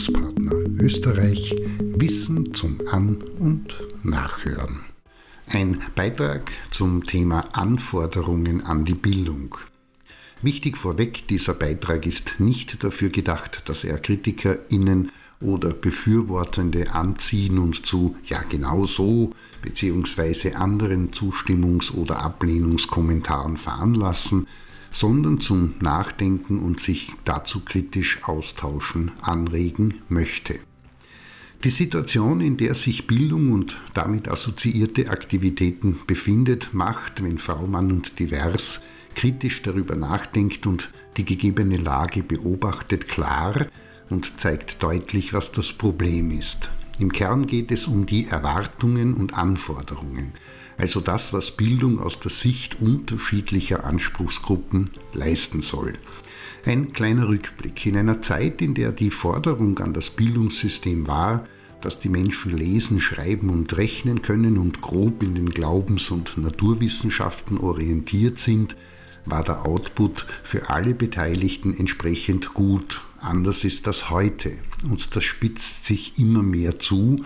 Bildungspartner Österreich Wissen zum An- und Nachhören. Ein Beitrag zum Thema Anforderungen an die Bildung. Wichtig vorweg, dieser Beitrag ist nicht dafür gedacht, dass er KritikerInnen oder Befürwortende anziehen und zu ja genau so bzw. anderen Zustimmungs- oder Ablehnungskommentaren veranlassen, sondern zum Nachdenken und sich dazu kritisch austauschen anregen möchte. Die Situation, in der sich Bildung und damit assoziierte Aktivitäten befindet, macht, wenn Frau, Mann und Divers kritisch darüber nachdenkt und die gegebene Lage beobachtet, klar und zeigt deutlich, was das Problem ist. Im Kern geht es um die Erwartungen und Anforderungen, also das, was Bildung aus der Sicht unterschiedlicher Anspruchsgruppen leisten soll. Ein kleiner Rückblick. In einer Zeit, in der die Forderung an das Bildungssystem war, dass die Menschen lesen, schreiben und rechnen können und grob in den Glaubens- und Naturwissenschaften orientiert sind, war der Output für alle Beteiligten entsprechend gut. Anders ist das heute und das spitzt sich immer mehr zu,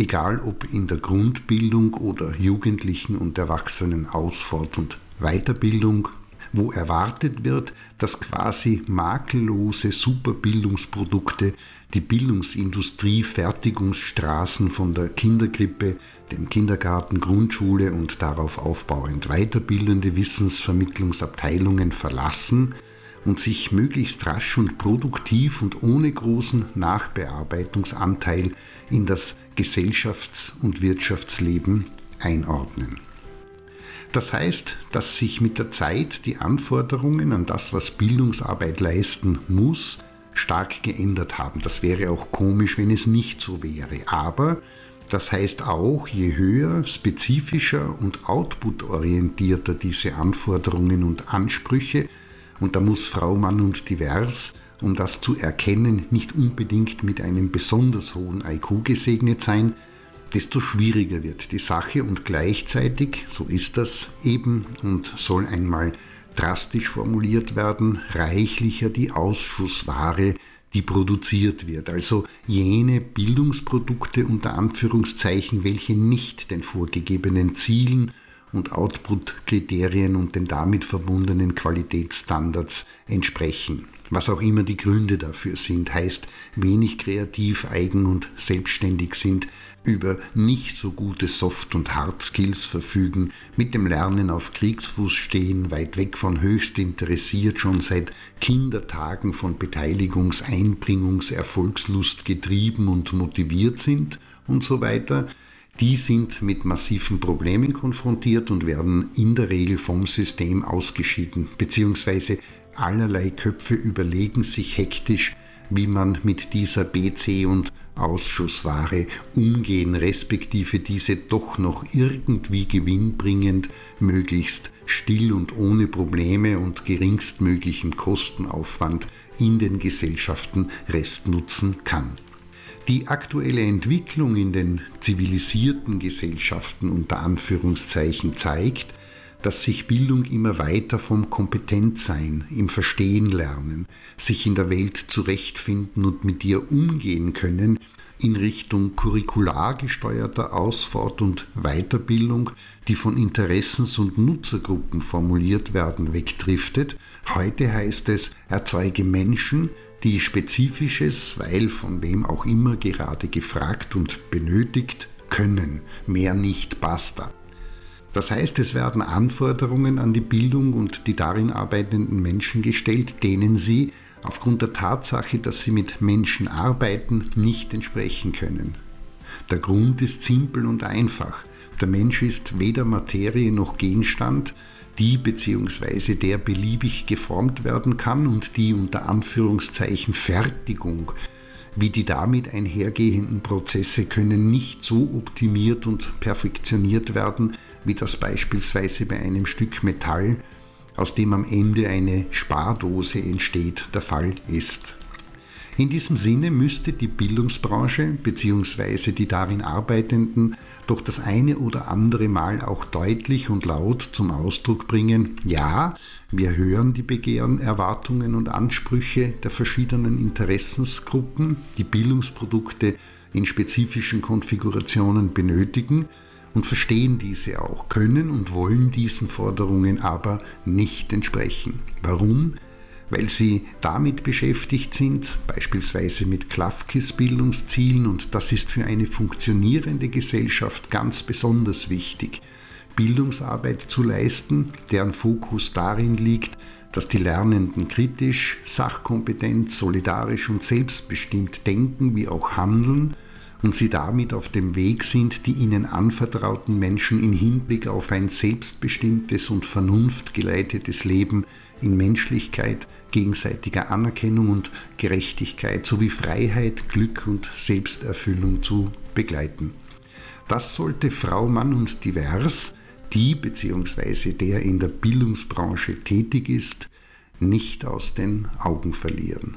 egal ob in der Grundbildung oder Jugendlichen und Erwachsenen Ausfort- und Weiterbildung, wo erwartet wird, dass quasi makellose Superbildungsprodukte die Bildungsindustrie Fertigungsstraßen von der Kinderkrippe, dem Kindergarten, Grundschule und darauf aufbauend weiterbildende Wissensvermittlungsabteilungen verlassen und sich möglichst rasch und produktiv und ohne großen Nachbearbeitungsanteil in das Gesellschafts- und Wirtschaftsleben einordnen. Das heißt, dass sich mit der Zeit die Anforderungen an das, was Bildungsarbeit leisten muss, stark geändert haben. Das wäre auch komisch, wenn es nicht so wäre. Aber das heißt auch, je höher, spezifischer und outputorientierter diese Anforderungen und Ansprüche, und da muss Frau, Mann und divers, um das zu erkennen, nicht unbedingt mit einem besonders hohen IQ gesegnet sein, desto schwieriger wird die Sache und gleichzeitig, so ist das eben und soll einmal drastisch formuliert werden, reichlicher die Ausschussware, die produziert wird. Also jene Bildungsprodukte unter Anführungszeichen, welche nicht den vorgegebenen Zielen und Output-Kriterien und den damit verbundenen Qualitätsstandards entsprechen. Was auch immer die Gründe dafür sind, heißt wenig kreativ, eigen und selbstständig sind, über nicht so gute Soft- und Hard-Skills verfügen, mit dem Lernen auf Kriegsfuß stehen, weit weg von höchst interessiert, schon seit Kindertagen von Beteiligungs-, Einbringungs-, Erfolgslust getrieben und motiviert sind und so weiter, die sind mit massiven Problemen konfrontiert und werden in der Regel vom System ausgeschieden, beziehungsweise allerlei Köpfe überlegen sich hektisch, wie man mit dieser BC und Ausschussware umgehen, respektive diese doch noch irgendwie gewinnbringend, möglichst still und ohne Probleme und geringstmöglichem Kostenaufwand in den Gesellschaften restnutzen kann. Die aktuelle Entwicklung in den zivilisierten Gesellschaften unter Anführungszeichen zeigt, dass sich Bildung immer weiter vom Kompetentsein, im Verstehen lernen, sich in der Welt zurechtfinden und mit ihr umgehen können, in Richtung curricular gesteuerter Ausfort- und Weiterbildung, die von Interessens- und Nutzergruppen formuliert werden, wegdriftet. Heute heißt es, erzeuge Menschen, die Spezifisches, weil von wem auch immer gerade gefragt und benötigt, können. Mehr nicht basta. Das heißt, es werden Anforderungen an die Bildung und die darin arbeitenden Menschen gestellt, denen sie aufgrund der Tatsache, dass sie mit Menschen arbeiten, nicht entsprechen können. Der Grund ist simpel und einfach. Der Mensch ist weder Materie noch Gegenstand, die bzw. der beliebig geformt werden kann und die unter Anführungszeichen Fertigung wie die damit einhergehenden Prozesse können nicht so optimiert und perfektioniert werden, wie das beispielsweise bei einem Stück Metall, aus dem am Ende eine Spardose entsteht, der Fall ist. In diesem Sinne müsste die Bildungsbranche bzw. die darin Arbeitenden doch das eine oder andere Mal auch deutlich und laut zum Ausdruck bringen, ja, wir hören die Begehren, Erwartungen und Ansprüche der verschiedenen Interessensgruppen, die Bildungsprodukte in spezifischen Konfigurationen benötigen und verstehen diese auch, können und wollen diesen Forderungen aber nicht entsprechen. Warum? Weil sie damit beschäftigt sind, beispielsweise mit Klafkes Bildungszielen, und das ist für eine funktionierende Gesellschaft ganz besonders wichtig, Bildungsarbeit zu leisten, deren Fokus darin liegt, dass die Lernenden kritisch, sachkompetent, solidarisch und selbstbestimmt denken wie auch handeln und sie damit auf dem Weg sind, die ihnen anvertrauten Menschen in Hinblick auf ein selbstbestimmtes und vernunftgeleitetes Leben in Menschlichkeit, gegenseitiger Anerkennung und Gerechtigkeit sowie Freiheit, Glück und Selbsterfüllung zu begleiten. Das sollte Frau, Mann und Divers, die bzw. der in der Bildungsbranche tätig ist, nicht aus den Augen verlieren.